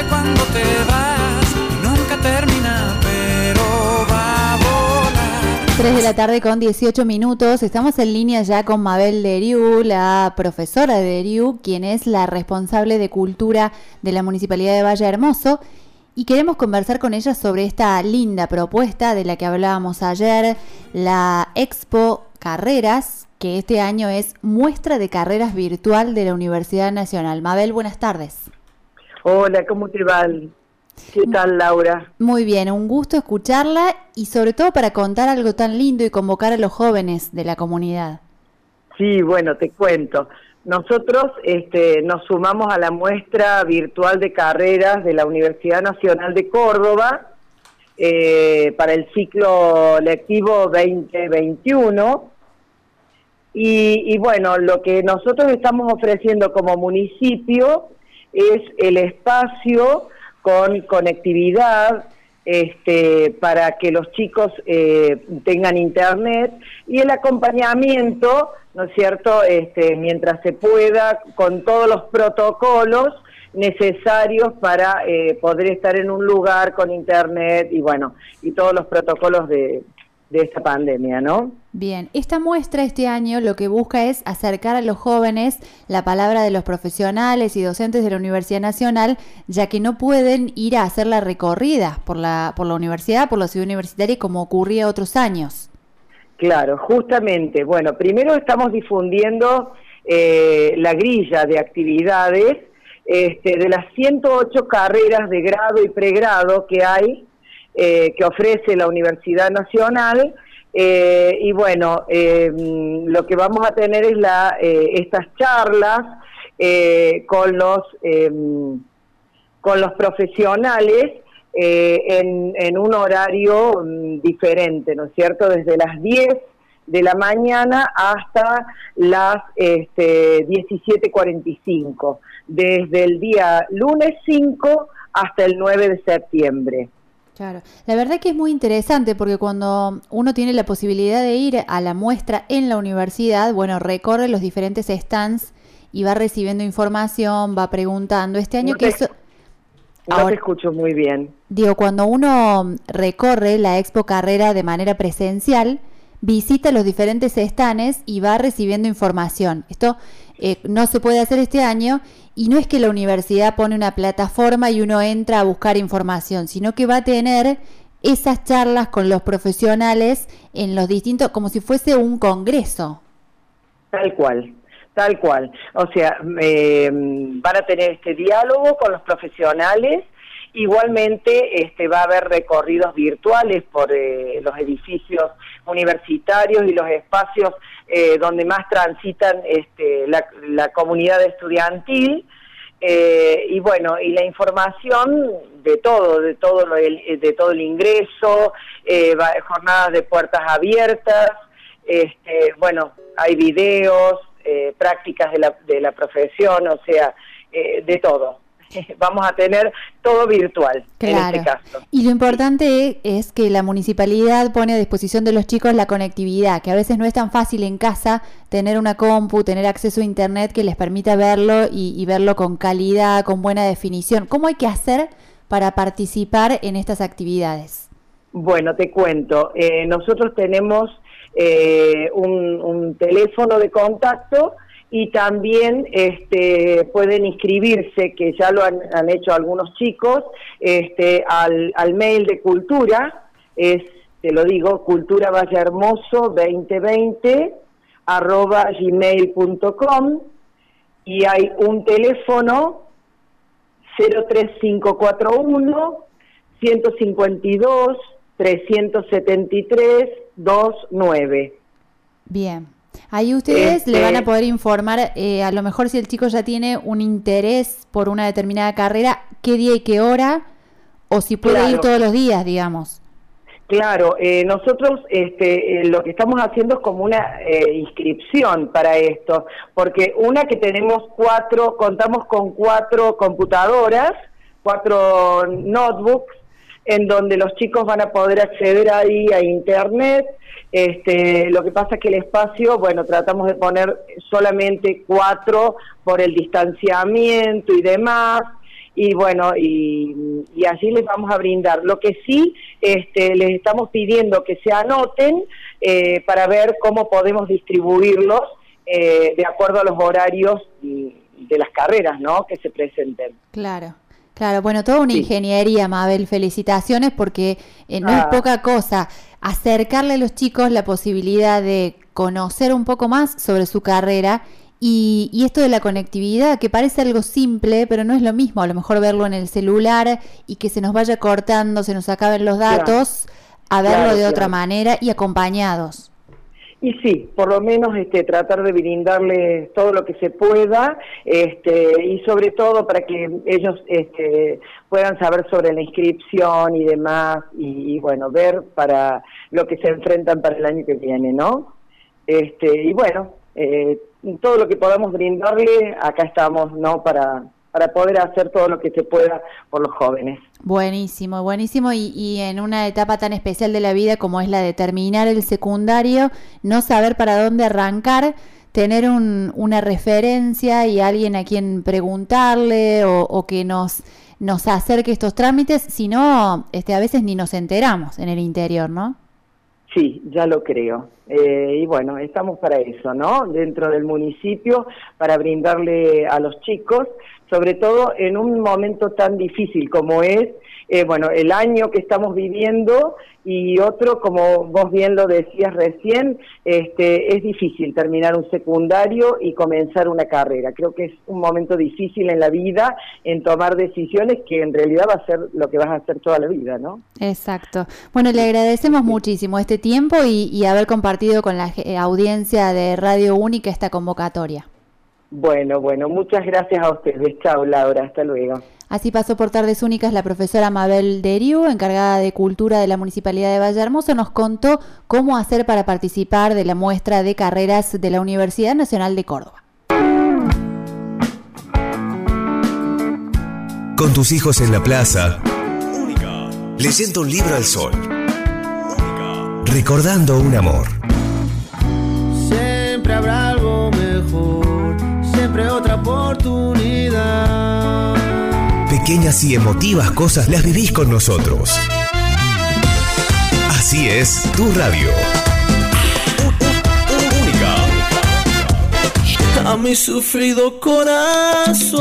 sé cuándo te vas, nunca termina, pero va a volar. 3 de la tarde con 18 minutos. Estamos en línea ya con Mabel Deriu, la profesora de Deriu, quien es la responsable de cultura de la Municipalidad de Valle Hermoso. Y queremos conversar con ella sobre esta linda propuesta de la que hablábamos ayer, la Expo Carreras, que este año es muestra de carreras virtual de la Universidad Nacional. Mabel, buenas tardes. Hola, ¿cómo te va? ¿Qué tal, Laura? Muy bien, un gusto escucharla y sobre todo para contar algo tan lindo y convocar a los jóvenes de la comunidad. Sí, bueno, te cuento. Nosotros este, nos sumamos a la muestra virtual de carreras de la Universidad Nacional de Córdoba eh, para el ciclo lectivo 2021. Y, y bueno, lo que nosotros estamos ofreciendo como municipio es el espacio con conectividad, este, para que los chicos eh, tengan internet y el acompañamiento, ¿no es cierto?, este, mientras se pueda, con todos los protocolos necesarios para eh, poder estar en un lugar con internet y bueno, y todos los protocolos de, de esta pandemia, ¿no? Bien, esta muestra este año lo que busca es acercar a los jóvenes la palabra de los profesionales y docentes de la Universidad Nacional, ya que no pueden ir a hacer la recorrida por la, por la universidad, por la ciudad universitaria, como ocurría otros años. Claro, justamente. Bueno, primero estamos difundiendo eh, la grilla de actividades este, de las 108 carreras de grado y pregrado que hay eh, que ofrece la Universidad Nacional. Eh, y bueno, eh, lo que vamos a tener es la, estas charlas con, los, con los profesionales en, en, un horario mm, diferente, ¿no es cierto? Desde las 10 de la mañana hasta las este, 17.45, desde el día lunes 5 hasta el 9 de septiembre. Claro, la verdad que es muy interesante porque cuando uno tiene la posibilidad de ir a la muestra en la universidad, bueno, recorre los diferentes stands y va recibiendo información, va preguntando. Este año que eso... No te escucho muy bien. Digo, cuando uno recorre la Expo Carrera de manera presencial, visita los diferentes stands y va recibiendo información. Esto eh, no se puede hacer este año y no es que la universidad pone una plataforma y uno entra a buscar información, sino que va a tener esas charlas con los profesionales en los distintos, como si fuese un congreso. Tal cual, tal cual. O sea, eh, van a tener este diálogo con los profesionales. Igualmente este, va a haber recorridos virtuales por eh, los edificios universitarios y los espacios eh, donde más transitan este, la, comunidad estudiantil. Eh, y bueno, y la información de todo, de todo el, de todo el ingreso, eh, jornadas de puertas abiertas, este, bueno, hay videos, prácticas de la, de la profesión, o sea, de todo. vamos a tener todo virtual en este caso. Y lo importante es que la municipalidad pone a disposición de los chicos la conectividad, que a veces no es tan fácil en casa tener una compu, tener acceso a internet que les permita verlo y, verlo con calidad, con buena definición. ¿Cómo hay que hacer para participar en estas actividades? Bueno, te cuento. Eh, nosotros tenemos eh, un, un teléfono de contacto y también este, pueden inscribirse, que ya lo han, hecho algunos chicos, este, al, al, mail de cultura, es, te lo digo, cultura hermoso 2020 arroba gmail.com y hay un teléfono 03541 152 373 29. Bien. Ahí ustedes le van a este poder informar, eh, a lo mejor si el chico ya tiene un interés por una determinada carrera, qué día y qué hora, o si puede ir todos los días, digamos. Claro, eh, nosotros este, eh, lo que estamos haciendo es como una inscripción para esto, porque una que tenemos cuatro, contamos con cuatro computadoras, cuatro notebooks, en donde los chicos van a poder acceder ahí a internet. Este, lo que pasa es que el espacio, bueno, tratamos de poner solamente cuatro por el distanciamiento y demás. y bueno, y, y allí les vamos a brindar. Lo que sí este, les estamos pidiendo que se anoten eh, para ver cómo podemos distribuirlos eh, de acuerdo a los horarios de las carreras, ¿no? Que se presenten. Claro. Claro, bueno, toda una ingeniería, Mabel. Felicitaciones porque eh, no es ah. poca cosa acercarle a los chicos la posibilidad de conocer un poco más sobre su carrera y, y, esto de la conectividad, que parece algo simple, pero no es lo mismo, a lo mejor verlo en el celular y que se nos vaya cortando, se nos acaben los datos, a verlo de otra manera y acompañados. Y sí, por lo menos este, tratar de brindarles todo lo que se pueda este, y sobre todo para que ellos este, puedan saber sobre la inscripción y demás y, bueno, ver para lo que se enfrentan para el año que viene, ¿no? Este, y bueno, eh, todo lo que podamos brindarle, acá estamos, ¿no? Para, para poder hacer todo lo que se pueda por los jóvenes. Buenísimo, buenísimo. Y, en una etapa tan especial de la vida como es la de terminar el secundario, no saber para dónde arrancar, tener una referencia y alguien a quien preguntarle o, que nos, nos acerque estos trámites, si no, este, a veces ni nos enteramos en el interior, ¿no? Sí, ya lo creo. Eh, y bueno, estamos para eso, ¿no? Dentro del municipio, para brindarle a los chicos sobre todo en un momento tan difícil como es, eh, bueno, el año que estamos viviendo y otro, como vos bien lo decías recién, este, es difícil terminar un secundario y comenzar una carrera. Creo que es un momento difícil en la vida en tomar decisiones que en realidad va a ser lo que vas a hacer toda la vida, ¿no? Exacto. Bueno, le agradecemos muchísimo este tiempo y, y haber compartido con la audiencia de Radio Única esta convocatoria. Bueno, bueno, muchas gracias a ustedes. Chao, Laura, hasta luego. Así pasó por Tardes Únicas la profesora Mabel Deriu, encargada de Cultura de la Municipalidad de Valle Hermoso, nos contó cómo hacer para participar de la muestra de carreras de la Universidad Nacional de Córdoba. Con tus hijos en la plaza, leyendo un libro al sol, recordando un amor. Siempre habrá algo mejor otra oportunidad. Pequeñas y emotivas cosas las vivís con nosotros. Así es, tu radio. Única. A mi sufrido corazón